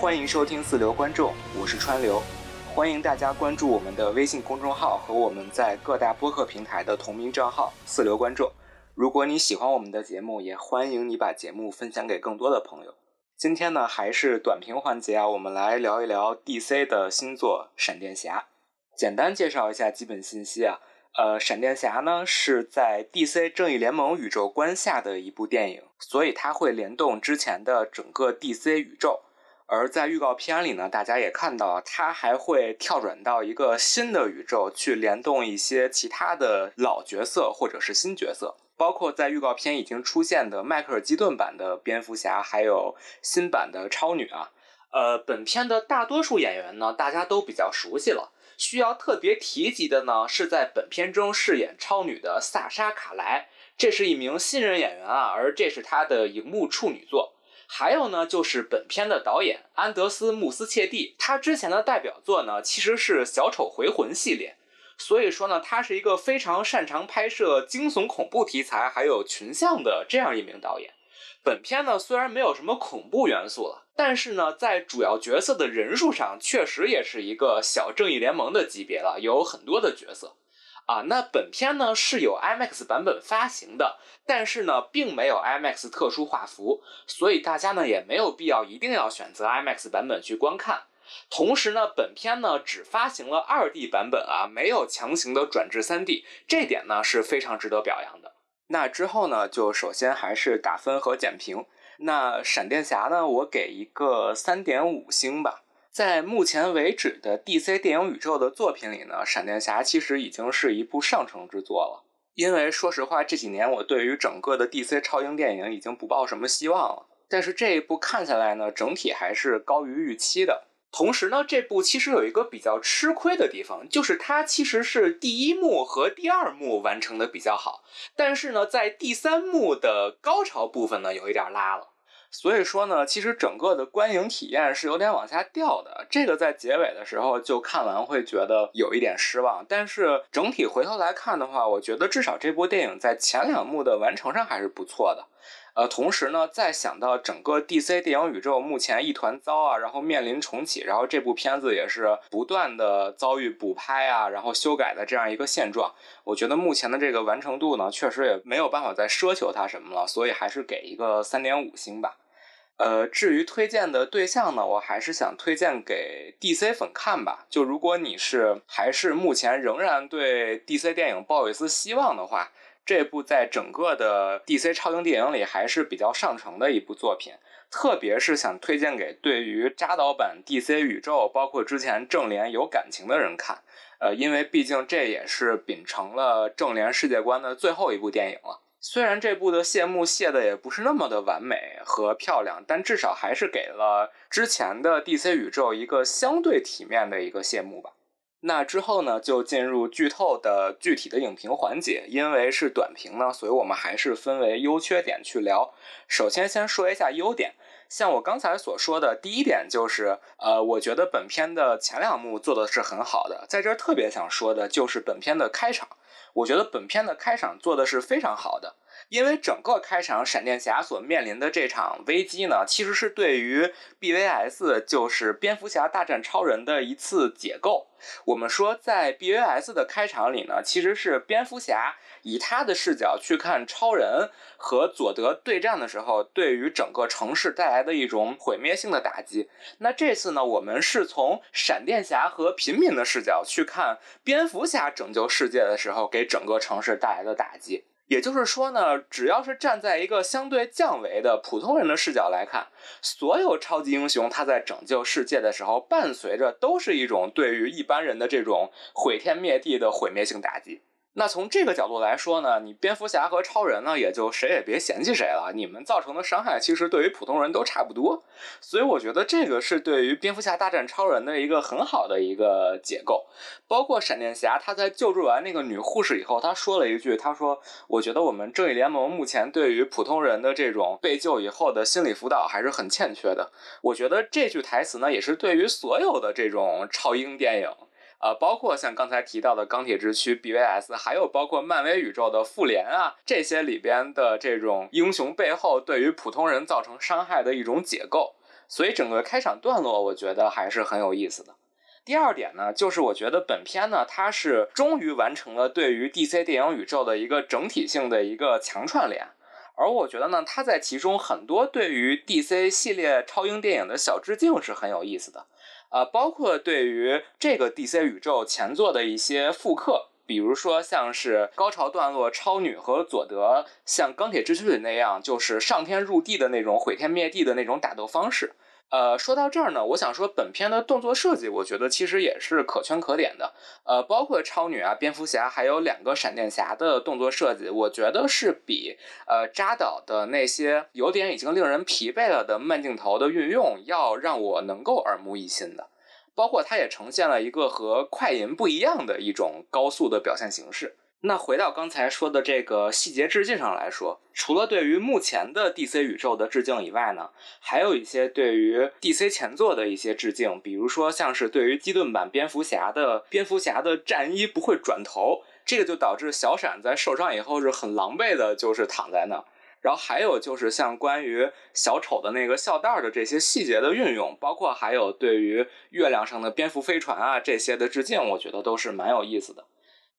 欢迎收听四流观众，我是川流，欢迎大家关注我们的微信公众号和我们在各大播客平台的同名账号“四流观众”。如果你喜欢我们的节目，也欢迎你把节目分享给更多的朋友。今天呢，还是短评环节啊，我们来聊一聊 DC 的新作《闪电侠》。简单介绍一下基本信息啊，呃，闪电侠呢是在 DC 正义联盟宇宙观下的一部电影，所以它会联动之前的整个 DC 宇宙。而在预告片里呢，大家也看到，它还会跳转到一个新的宇宙去联动一些其他的老角色或者是新角色。包括在预告片已经出现的迈克尔基顿版的蝙蝠侠，还有新版的超女啊。呃，本片的大多数演员呢，大家都比较熟悉了。需要特别提及的呢，是在本片中饰演超女的萨莎卡莱，这是一名新人演员啊，而这是她的荧幕处女作。还有呢，就是本片的导演安德斯穆斯切蒂，他之前的代表作呢，其实是小丑回魂系列。所以说呢，他是一个非常擅长拍摄惊悚恐怖题材，还有群像的这样一名导演。本片呢虽然没有什么恐怖元素了，但是呢，在主要角色的人数上，确实也是一个小正义联盟的级别了，有很多的角色。啊，那本片呢是有 IMAX 版本发行的，但是呢，并没有 IMAX 特殊画幅，所以大家呢也没有必要一定要选择 IMAX 版本去观看。同时呢，本片呢只发行了二 D 版本啊，没有强行的转至三 D，这点呢是非常值得表扬的。那之后呢，就首先还是打分和简评。那闪电侠呢，我给一个三点五星吧。在目前为止的 DC 电影宇宙的作品里呢，闪电侠其实已经是一部上乘之作了。因为说实话，这几年我对于整个的 DC 超英电影已经不抱什么希望了。但是这一部看下来呢，整体还是高于预期的。同时呢，这部其实有一个比较吃亏的地方，就是它其实是第一幕和第二幕完成的比较好，但是呢，在第三幕的高潮部分呢，有一点拉了。所以说呢，其实整个的观影体验是有点往下掉的。这个在结尾的时候就看完会觉得有一点失望。但是整体回头来看的话，我觉得至少这部电影在前两幕的完成上还是不错的。呃，同时呢，再想到整个 DC 电影宇宙目前一团糟啊，然后面临重启，然后这部片子也是不断的遭遇补拍啊，然后修改的这样一个现状，我觉得目前的这个完成度呢，确实也没有办法再奢求它什么了，所以还是给一个三点五星吧。呃，至于推荐的对象呢，我还是想推荐给 DC 粉看吧。就如果你是还是目前仍然对 DC 电影抱有一丝希望的话。这部在整个的 DC 超英电影里还是比较上乘的一部作品，特别是想推荐给对于扎导版 DC 宇宙，包括之前正联有感情的人看。呃，因为毕竟这也是秉承了正联世界观的最后一部电影了。虽然这部的谢幕谢的也不是那么的完美和漂亮，但至少还是给了之前的 DC 宇宙一个相对体面的一个谢幕吧。那之后呢，就进入剧透的具体的影评环节。因为是短评呢，所以我们还是分为优缺点去聊。首先，先说一下优点。像我刚才所说的第一点就是，呃，我觉得本片的前两幕做的是很好的。在这儿特别想说的就是本片的开场，我觉得本片的开场做的是非常好的。因为整个开场，闪电侠所面临的这场危机呢，其实是对于 BVS，就是蝙蝠侠大战超人的一次解构。我们说，在 BVS 的开场里呢，其实是蝙蝠侠以他的视角去看超人和佐德对战的时候，对于整个城市带来的一种毁灭性的打击。那这次呢，我们是从闪电侠和平民的视角去看蝙蝠侠拯救世界的时候，给整个城市带来的打击。也就是说呢，只要是站在一个相对降维的普通人的视角来看，所有超级英雄他在拯救世界的时候，伴随着都是一种对于一般人的这种毁天灭地的毁灭性打击。那从这个角度来说呢，你蝙蝠侠和超人呢，也就谁也别嫌弃谁了。你们造成的伤害其实对于普通人都差不多，所以我觉得这个是对于蝙蝠侠大战超人的一个很好的一个解构。包括闪电侠他在救助完那个女护士以后，他说了一句：“他说，我觉得我们正义联盟目前对于普通人的这种被救以后的心理辅导还是很欠缺的。”我觉得这句台词呢，也是对于所有的这种超英电影。呃，包括像刚才提到的钢铁之躯 BVS，还有包括漫威宇宙的复联啊，这些里边的这种英雄背后对于普通人造成伤害的一种解构。所以整个开场段落我觉得还是很有意思的。第二点呢，就是我觉得本片呢，它是终于完成了对于 DC 电影宇宙的一个整体性的一个强串联，而我觉得呢，它在其中很多对于 DC 系列超英电影的小致敬是很有意思的，呃，包括对于这个 DC 宇宙前作的一些复刻，比如说像是高潮段落超女和佐德像钢铁之躯里那样，就是上天入地的那种毁天灭地的那种打斗方式。呃，说到这儿呢，我想说本片的动作设计，我觉得其实也是可圈可点的。呃，包括超女啊、蝙蝠侠，还有两个闪电侠的动作设计，我觉得是比呃扎导的那些有点已经令人疲惫了的慢镜头的运用，要让我能够耳目一新的。包括它也呈现了一个和快银不一样的一种高速的表现形式。那回到刚才说的这个细节致敬上来说，除了对于目前的 DC 宇宙的致敬以外呢，还有一些对于 DC 前作的一些致敬，比如说像是对于基顿版蝙蝠侠的蝙蝠侠的战衣不会转头，这个就导致小闪在受伤以后是很狼狈的，就是躺在那。然后还有就是像关于小丑的那个笑袋的这些细节的运用，包括还有对于月亮上的蝙蝠飞船啊这些的致敬，我觉得都是蛮有意思的。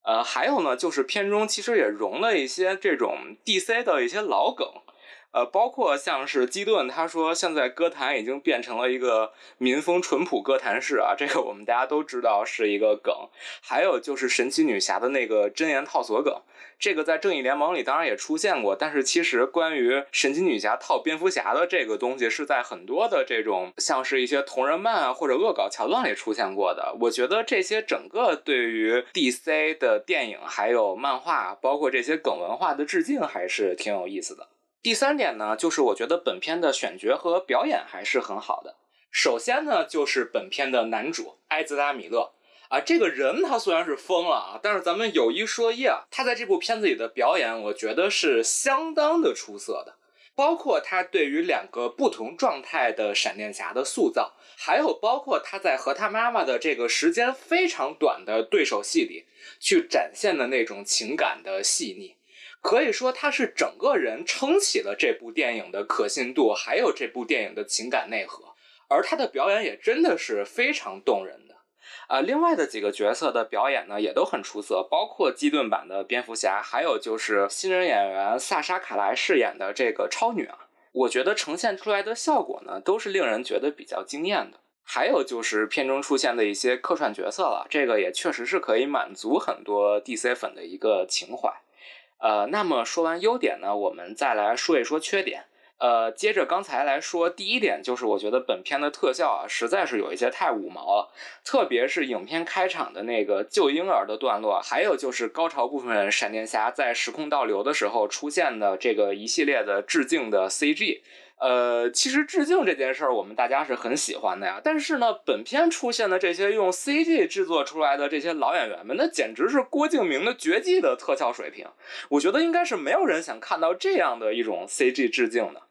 呃，还有呢，就是片中其实也融了一些这种 DC 的一些老梗。呃，包括像是基顿，他说现在歌坛已经变成了一个民风淳朴歌坛式啊，这个我们大家都知道是一个梗。还有就是神奇女侠的那个真言套索梗，这个在正义联盟里当然也出现过，但是其实关于神奇女侠套蝙蝠侠的这个东西，是在很多的这种像是一些同人漫啊或者恶搞桥段里出现过的。我觉得这些整个对于 DC 的电影还有漫画，包括这些梗文化的致敬，还是挺有意思的。第三点呢，就是我觉得本片的选角和表演还是很好的。首先呢，就是本片的男主埃兹拉·米勒啊，这个人他虽然是疯了啊，但是咱们有一说一啊，他在这部片子里的表演，我觉得是相当的出色的。包括他对于两个不同状态的闪电侠的塑造，还有包括他在和他妈妈的这个时间非常短的对手戏里去展现的那种情感的细腻。可以说，他是整个人撑起了这部电影的可信度，还有这部电影的情感内核。而他的表演也真的是非常动人的。啊，另外的几个角色的表演呢，也都很出色，包括基顿版的蝙蝠侠，还有就是新人演员萨莎卡莱饰演的这个超女啊，我觉得呈现出来的效果呢，都是令人觉得比较惊艳的。还有就是片中出现的一些客串角色了，这个也确实是可以满足很多 DC 粉的一个情怀。呃，那么说完优点呢，我们再来说一说缺点。呃，接着刚才来说，第一点就是我觉得本片的特效啊，实在是有一些太五毛了，特别是影片开场的那个救婴儿的段落，还有就是高潮部分，闪电侠在时空倒流的时候出现的这个一系列的致敬的 CG。呃，其实致敬这件事儿，我们大家是很喜欢的呀。但是呢，本片出现的这些用 CG 制作出来的这些老演员们，那简直是郭敬明的绝技的特效水平。我觉得应该是没有人想看到这样的一种 CG 致敬的。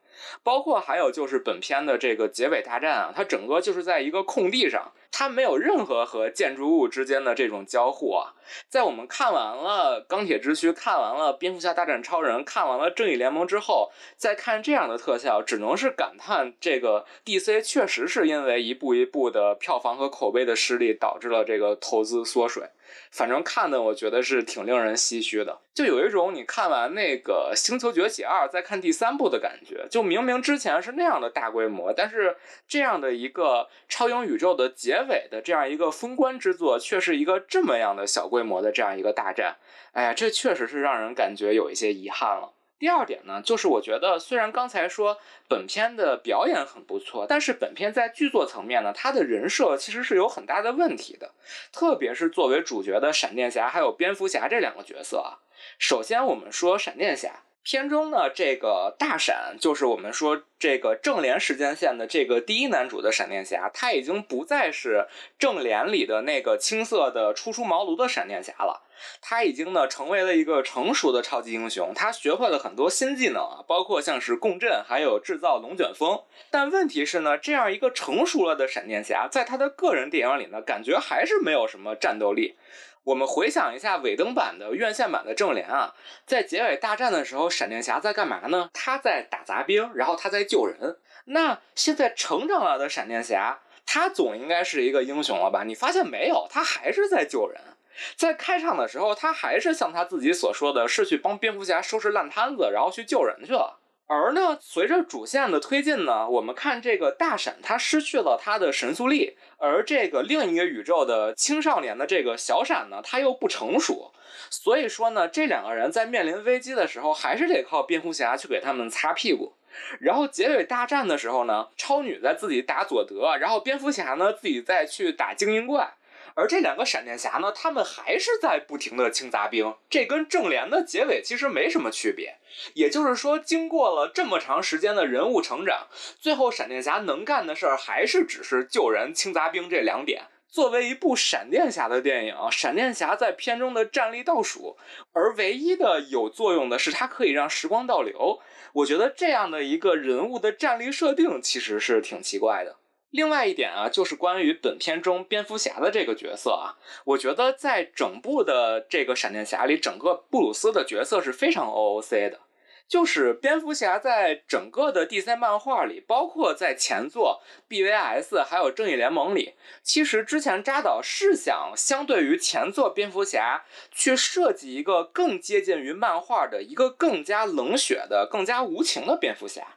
包括还有就是本片的这个结尾大战啊，它整个就是在一个空地上，它没有任何和建筑物之间的这种交互啊。在我们看完了《钢铁之躯》、看完了《蝙蝠侠大战超人》、看完了《正义联盟》之后，再看这样的特效，只能是感叹这个 DC 确实是因为一步一步的票房和口碑的失利，导致了这个投资缩水。反正看的我觉得是挺令人唏嘘的，就有一种你看完那个《星球崛起二》再看第三部的感觉。就明明之前是那样的大规模，但是这样的一个超英宇宙的结尾的这样一个封关之作，却是一个这么样的小规模的这样一个大战。哎呀，这确实是让人感觉有一些遗憾了。第二点呢，就是我觉得虽然刚才说本片的表演很不错，但是本片在剧作层面呢，它的人设其实是有很大的问题的，特别是作为主角的闪电侠还有蝙蝠侠这两个角色啊。首先我们说闪电侠。片中呢，这个大闪就是我们说这个正联时间线的这个第一男主的闪电侠，他已经不再是正联里的那个青涩的初出茅庐的闪电侠了，他已经呢成为了一个成熟的超级英雄，他学会了很多新技能啊，包括像是共振，还有制造龙卷风。但问题是呢，这样一个成熟了的闪电侠，在他的个人电影里呢，感觉还是没有什么战斗力。我们回想一下尾灯版的院线版的正联啊，在结尾大战的时候，闪电侠在干嘛呢？他在打杂兵，然后他在救人。那现在成长了的闪电侠，他总应该是一个英雄了吧？你发现没有，他还是在救人。在开场的时候，他还是像他自己所说的，是去帮蝙蝠侠收拾烂摊子，然后去救人去了。而呢，随着主线的推进呢，我们看这个大闪他失去了他的神速力，而这个另一个宇宙的青少年的这个小闪呢，他又不成熟，所以说呢，这两个人在面临危机的时候，还是得靠蝙蝠侠去给他们擦屁股。然后结尾大战的时候呢，超女在自己打佐德，然后蝙蝠侠呢自己再去打精英怪。而这两个闪电侠呢，他们还是在不停的清杂兵，这跟正联的结尾其实没什么区别。也就是说，经过了这么长时间的人物成长，最后闪电侠能干的事儿还是只是救人、清杂兵这两点。作为一部闪电侠的电影，闪电侠在片中的战力倒数，而唯一的有作用的是他可以让时光倒流。我觉得这样的一个人物的战力设定其实是挺奇怪的。另外一点啊，就是关于本片中蝙蝠侠的这个角色啊，我觉得在整部的这个闪电侠里，整个布鲁斯的角色是非常 OOC 的。就是蝙蝠侠在整个的 DC 漫画里，包括在前作 BVS 还有正义联盟里，其实之前扎导是想相对于前作蝙蝠侠去设计一个更接近于漫画的一个更加冷血的、更加无情的蝙蝠侠。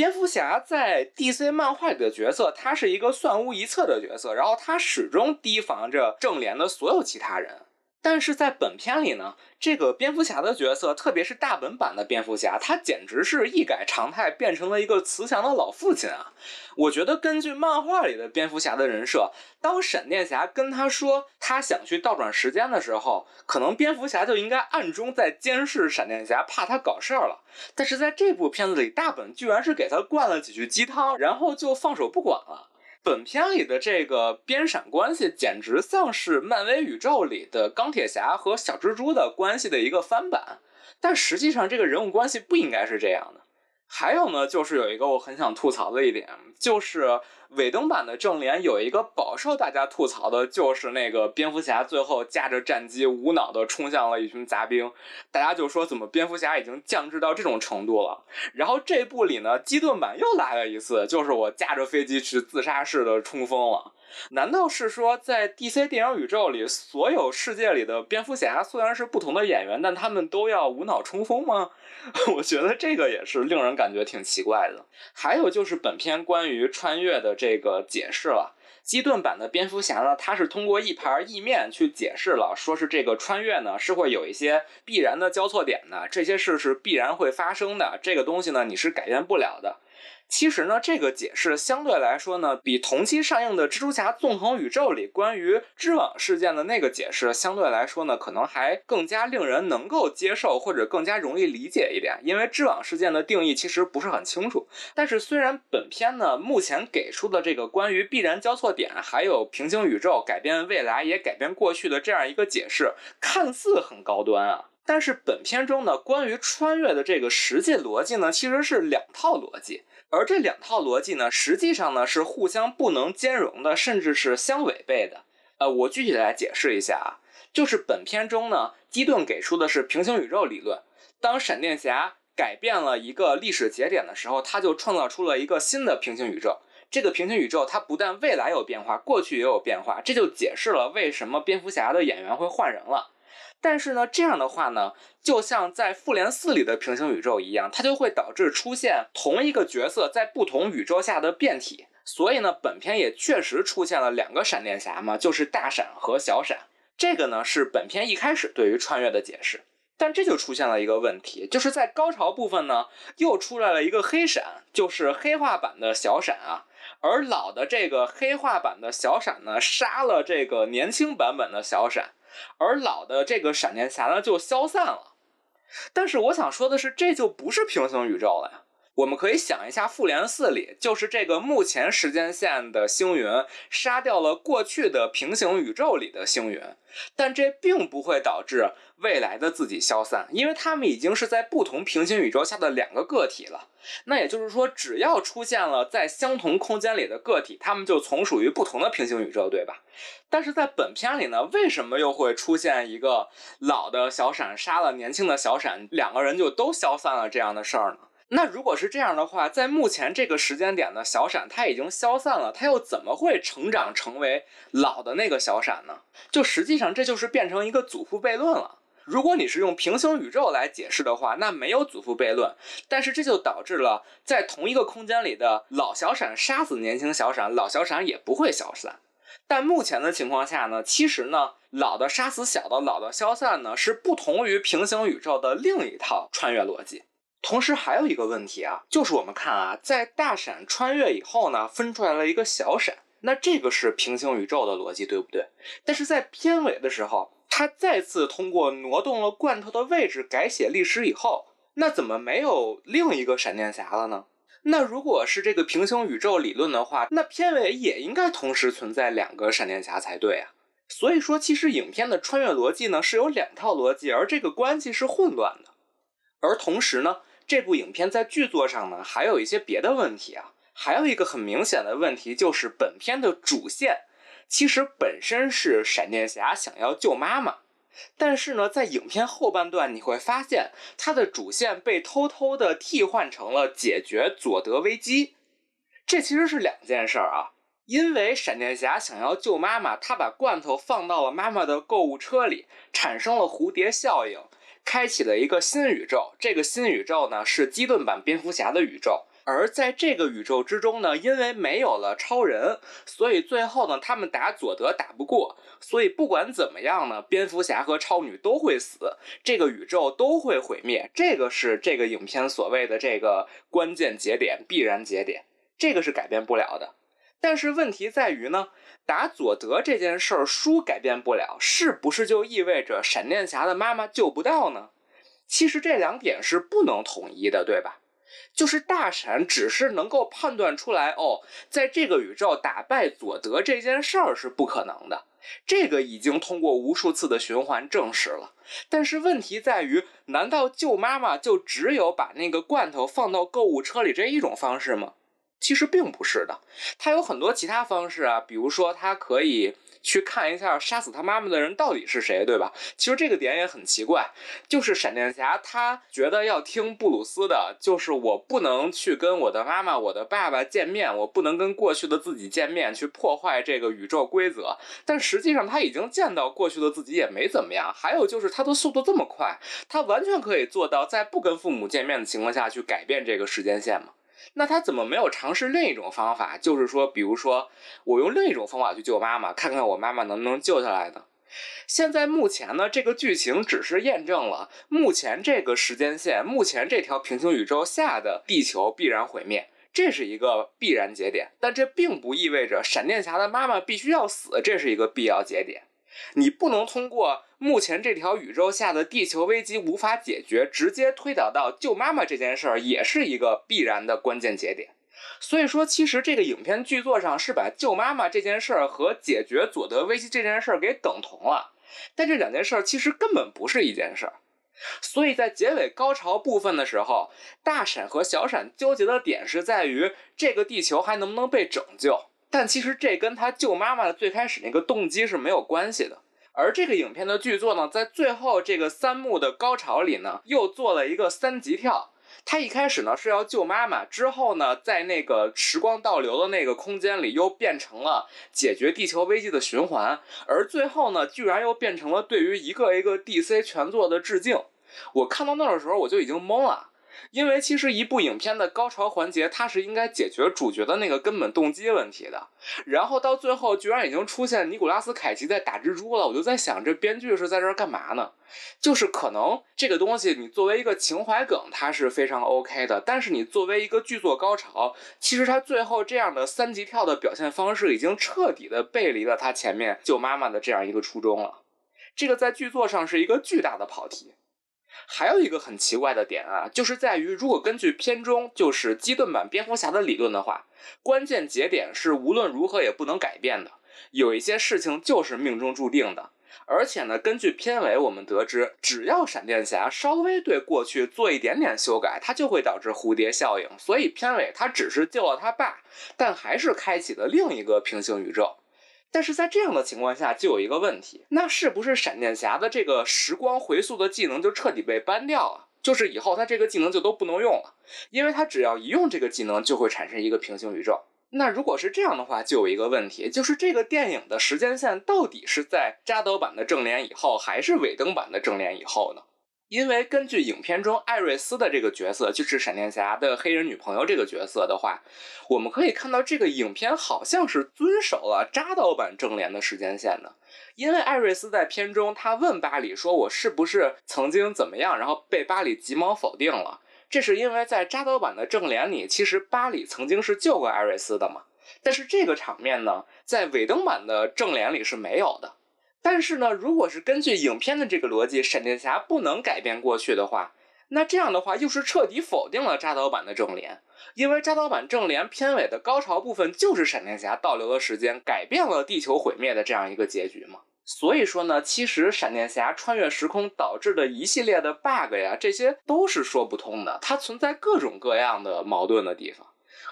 蝙蝠侠在 DC 漫画里的角色，他是一个算无一策的角色，然后他始终提防着正联的所有其他人。但是在本片里呢，这个蝙蝠侠的角色，特别是大本版的蝙蝠侠，他简直是一改常态，变成了一个慈祥的老父亲啊！我觉得根据漫画里的蝙蝠侠的人设，当闪电侠跟他说他想去倒转时间的时候，可能蝙蝠侠就应该暗中在监视闪电侠，怕他搞事儿了。但是在这部片子里，大本居然是给他灌了几句鸡汤，然后就放手不管了。本片里的这个边闪关系，简直像是漫威宇宙里的钢铁侠和小蜘蛛的关系的一个翻版，但实际上这个人物关系不应该是这样的。还有呢，就是有一个我很想吐槽的一点，就是尾灯版的正联有一个饱受大家吐槽的，就是那个蝙蝠侠最后驾着战机无脑的冲向了一群杂兵，大家就说怎么蝙蝠侠已经降智到这种程度了。然后这部里呢，基顿版又来了一次，就是我驾着飞机去自杀式的冲锋了。难道是说，在 DC 电影宇宙里，所有世界里的蝙蝠侠虽然是不同的演员，但他们都要无脑冲锋吗？我觉得这个也是令人感觉挺奇怪的。还有就是本片关于穿越的这个解释了，基顿版的蝙蝠侠呢，他是通过一盘意面去解释了，说是这个穿越呢是会有一些必然的交错点的，这些事是必然会发生的，这个东西呢你是改变不了的。其实呢，这个解释相对来说呢，比同期上映的《蜘蛛侠：纵横宇宙》里关于织网事件的那个解释相对来说呢，可能还更加令人能够接受，或者更加容易理解一点。因为织网事件的定义其实不是很清楚。但是虽然本片呢目前给出的这个关于必然交错点，还有平行宇宙改变未来也改变过去的这样一个解释，看似很高端啊，但是本片中呢关于穿越的这个实际逻辑呢，其实是两套逻辑。而这两套逻辑呢，实际上呢是互相不能兼容的，甚至是相违背的。呃，我具体来解释一下啊，就是本片中呢，基顿给出的是平行宇宙理论。当闪电侠改变了一个历史节点的时候，他就创造出了一个新的平行宇宙。这个平行宇宙它不但未来有变化，过去也有变化，这就解释了为什么蝙蝠侠的演员会换人了。但是呢，这样的话呢，就像在复联四里的平行宇宙一样，它就会导致出现同一个角色在不同宇宙下的变体。所以呢，本片也确实出现了两个闪电侠嘛，就是大闪和小闪。这个呢是本片一开始对于穿越的解释。但这就出现了一个问题，就是在高潮部分呢，又出来了一个黑闪，就是黑化版的小闪啊。而老的这个黑化版的小闪呢，杀了这个年轻版本的小闪。而老的这个闪电侠呢就消散了，但是我想说的是，这就不是平行宇宙了呀。我们可以想一下，复联四里就是这个目前时间线的星云杀掉了过去的平行宇宙里的星云，但这并不会导致未来的自己消散，因为他们已经是在不同平行宇宙下的两个个体了。那也就是说，只要出现了在相同空间里的个体，他们就从属于不同的平行宇宙，对吧？但是在本片里呢，为什么又会出现一个老的小闪杀了年轻的小闪，两个人就都消散了这样的事儿呢？那如果是这样的话，在目前这个时间点的小闪，它已经消散了，它又怎么会成长成为老的那个小闪呢？就实际上这就是变成一个祖父悖论了。如果你是用平行宇宙来解释的话，那没有祖父悖论，但是这就导致了在同一个空间里的老小闪杀死年轻小闪，老小闪也不会消散。但目前的情况下呢，其实呢，老的杀死小的，老的消散呢，是不同于平行宇宙的另一套穿越逻辑。同时还有一个问题啊，就是我们看啊，在大闪穿越以后呢，分出来了一个小闪，那这个是平行宇宙的逻辑，对不对？但是在片尾的时候。他再次通过挪动了罐头的位置改写历史以后，那怎么没有另一个闪电侠了呢？那如果是这个平行宇宙理论的话，那片尾也应该同时存在两个闪电侠才对啊。所以说，其实影片的穿越逻辑呢是有两套逻辑，而这个关系是混乱的。而同时呢，这部影片在剧作上呢还有一些别的问题啊。还有一个很明显的问题就是本片的主线。其实本身是闪电侠想要救妈妈，但是呢，在影片后半段你会发现，他的主线被偷偷的替换成了解决佐德危机。这其实是两件事儿啊，因为闪电侠想要救妈妈，他把罐头放到了妈妈的购物车里，产生了蝴蝶效应，开启了一个新宇宙。这个新宇宙呢，是基顿版蝙蝠侠的宇宙。而在这个宇宙之中呢，因为没有了超人，所以最后呢，他们打佐德打不过，所以不管怎么样呢，蝙蝠侠和超女都会死，这个宇宙都会毁灭。这个是这个影片所谓的这个关键节点、必然节点，这个是改变不了的。但是问题在于呢，打佐德这件事儿输改变不了，是不是就意味着闪电侠的妈妈救不到呢？其实这两点是不能统一的，对吧？就是大闪只是能够判断出来哦，在这个宇宙打败佐德这件事儿是不可能的，这个已经通过无数次的循环证实了。但是问题在于，难道救妈妈就只有把那个罐头放到购物车里这一种方式吗？其实并不是的，他有很多其他方式啊，比如说他可以。去看一下杀死他妈妈的人到底是谁，对吧？其实这个点也很奇怪，就是闪电侠他觉得要听布鲁斯的，就是我不能去跟我的妈妈、我的爸爸见面，我不能跟过去的自己见面，去破坏这个宇宙规则。但实际上他已经见到过去的自己也没怎么样。还有就是他的速度这么快，他完全可以做到在不跟父母见面的情况下去改变这个时间线嘛？那他怎么没有尝试另一种方法？就是说，比如说，我用另一种方法去救妈妈，看看我妈妈能不能救下来呢？现在目前呢，这个剧情只是验证了目前这个时间线，目前这条平行宇宙下的地球必然毁灭，这是一个必然节点。但这并不意味着闪电侠的妈妈必须要死，这是一个必要节点。你不能通过目前这条宇宙下的地球危机无法解决，直接推导到救妈妈这件事儿，也是一个必然的关键节点。所以说，其实这个影片剧作上是把救妈妈这件事儿和解决佐德危机这件事儿给等同了，但这两件事儿其实根本不是一件事儿。所以在结尾高潮部分的时候，大闪和小闪纠结的点是在于这个地球还能不能被拯救。但其实这跟他救妈妈的最开始那个动机是没有关系的。而这个影片的剧作呢，在最后这个三幕的高潮里呢，又做了一个三级跳。他一开始呢是要救妈妈，之后呢，在那个时光倒流的那个空间里，又变成了解决地球危机的循环。而最后呢，居然又变成了对于一个一个 DC 全作的致敬。我看到那儿的时候，我就已经懵了。因为其实一部影片的高潮环节，它是应该解决主角的那个根本动机问题的。然后到最后，居然已经出现尼古拉斯凯奇在打蜘蛛了。我就在想，这编剧是在这儿干嘛呢？就是可能这个东西，你作为一个情怀梗，它是非常 OK 的。但是你作为一个剧作高潮，其实它最后这样的三级跳的表现方式，已经彻底的背离了它前面救妈妈的这样一个初衷了。这个在剧作上是一个巨大的跑题。还有一个很奇怪的点啊，就是在于，如果根据片中就是基顿版蝙蝠侠的理论的话，关键节点是无论如何也不能改变的，有一些事情就是命中注定的。而且呢，根据片尾我们得知，只要闪电侠稍微对过去做一点点修改，它就会导致蝴蝶效应。所以片尾他只是救了他爸，但还是开启了另一个平行宇宙。但是在这样的情况下，就有一个问题，那是不是闪电侠的这个时光回溯的技能就彻底被搬掉了？就是以后他这个技能就都不能用了，因为他只要一用这个技能，就会产生一个平行宇宙。那如果是这样的话，就有一个问题，就是这个电影的时间线到底是在扎德版的正联以后，还是尾灯版的正联以后呢？因为根据影片中艾瑞斯的这个角色，就是闪电侠的黑人女朋友这个角色的话，我们可以看到这个影片好像是遵守了扎导版正联的时间线的。因为艾瑞斯在片中，他问巴里说：“我是不是曾经怎么样？”然后被巴里急忙否定了。这是因为在扎导版的正联里，其实巴里曾经是救过艾瑞斯的嘛。但是这个场面呢，在尾灯版的正联里是没有的。但是呢，如果是根据影片的这个逻辑，闪电侠不能改变过去的话，那这样的话又是彻底否定了扎导版的正联，因为扎导版正联片尾的高潮部分就是闪电侠倒流的时间，改变了地球毁灭的这样一个结局嘛。所以说呢，其实闪电侠穿越时空导致的一系列的 bug 呀，这些都是说不通的，它存在各种各样的矛盾的地方。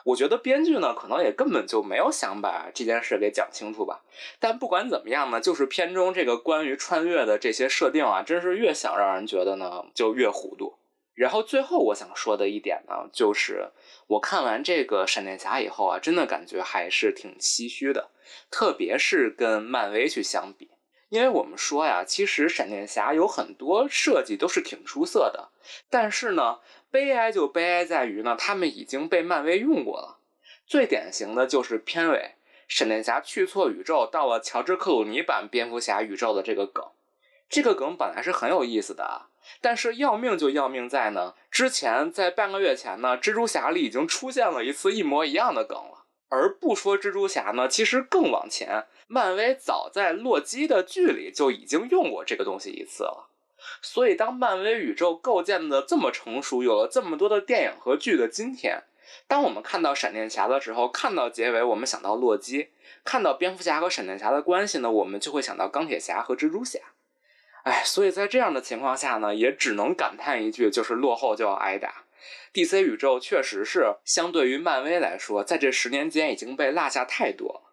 我觉得编剧呢，可能也根本就没有想把这件事给讲清楚吧。但不管怎么样呢，就是片中这个关于穿越的这些设定啊，真是越想让人觉得呢，就越糊涂。然后最后我想说的一点呢，就是我看完这个闪电侠以后啊，真的感觉还是挺唏嘘的，特别是跟漫威去相比。因为我们说呀，其实闪电侠有很多设计都是挺出色的，但是呢，悲哀就悲哀在于呢，他们已经被漫威用过了。最典型的就是片尾闪电侠去错宇宙，到了乔治克鲁尼版蝙蝠侠宇宙的这个梗。这个梗本来是很有意思的啊，但是要命就要命在呢，之前在半个月前呢，蜘蛛侠里已经出现了一次一模一样的梗了。而不说蜘蛛侠呢，其实更往前，漫威早在洛基的剧里就已经用过这个东西一次了。所以，当漫威宇宙构建的这么成熟，有了这么多的电影和剧的今天，当我们看到闪电侠的时候，看到结尾，我们想到洛基；看到蝙蝠侠和闪电侠的关系呢，我们就会想到钢铁侠和蜘蛛侠。哎，所以在这样的情况下呢，也只能感叹一句，就是落后就要挨打。DC 宇宙确实是相对于漫威来说，在这十年间已经被落下太多了。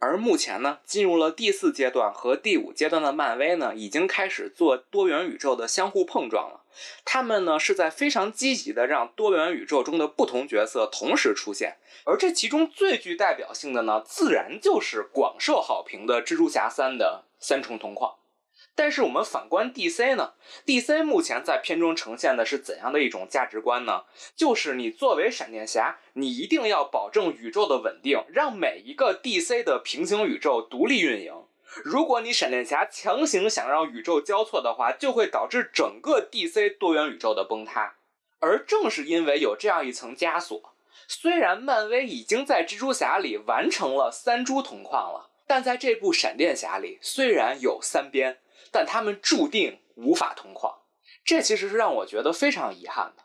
而目前呢，进入了第四阶段和第五阶段的漫威呢，已经开始做多元宇宙的相互碰撞了。他们呢是在非常积极的让多元宇宙中的不同角色同时出现。而这其中最具代表性的呢，自然就是广受好评的《蜘蛛侠三》的三重同框。但是我们反观 DC 呢？DC 目前在片中呈现的是怎样的一种价值观呢？就是你作为闪电侠，你一定要保证宇宙的稳定，让每一个 DC 的平行宇宙独立运营。如果你闪电侠强行想让宇宙交错的话，就会导致整个 DC 多元宇宙的崩塌。而正是因为有这样一层枷锁，虽然漫威已经在蜘蛛侠里完成了三蛛同框了，但在这部闪电侠里，虽然有三边。但他们注定无法同框，这其实是让我觉得非常遗憾的。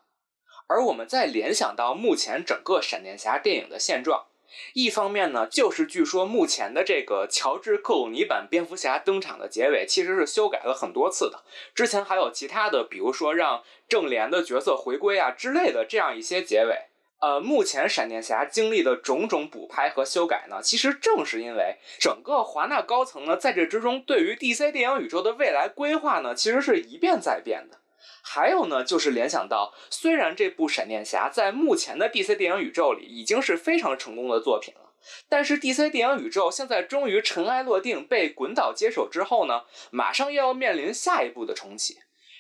而我们再联想到目前整个闪电侠电影的现状，一方面呢，就是据说目前的这个乔治克鲁尼版蝙蝠侠登场的结尾其实是修改了很多次的，之前还有其他的，比如说让正联的角色回归啊之类的这样一些结尾。呃，目前闪电侠经历的种种补拍和修改呢，其实正是因为整个华纳高层呢，在这之中对于 DC 电影宇宙的未来规划呢，其实是一变再变的。还有呢，就是联想到，虽然这部闪电侠在目前的 DC 电影宇宙里已经是非常成功的作品了，但是 DC 电影宇宙现在终于尘埃落定，被滚导接手之后呢，马上又要面临下一步的重启。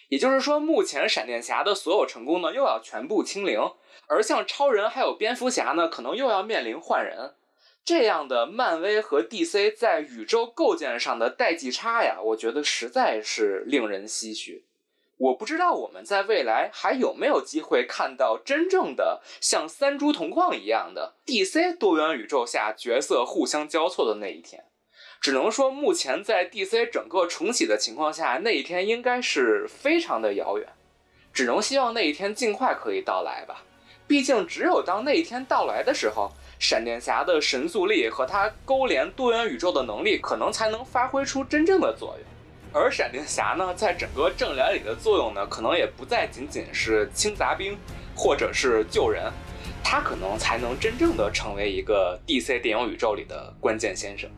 也就是说，目前闪电侠的所有成功呢，又要全部清零。而像超人还有蝙蝠侠呢，可能又要面临换人，这样的漫威和 DC 在宇宙构建上的代际差呀，我觉得实在是令人唏嘘。我不知道我们在未来还有没有机会看到真正的像三株同框一样的 DC 多元宇宙下角色互相交错的那一天。只能说，目前在 DC 整个重启的情况下，那一天应该是非常的遥远。只能希望那一天尽快可以到来吧。毕竟，只有当那一天到来的时候，闪电侠的神速力和他勾连多元宇宙的能力，可能才能发挥出真正的作用。而闪电侠呢，在整个正联里的作用呢，可能也不再仅仅是清杂兵，或者是救人，他可能才能真正的成为一个 DC 电影宇宙里的关键先生。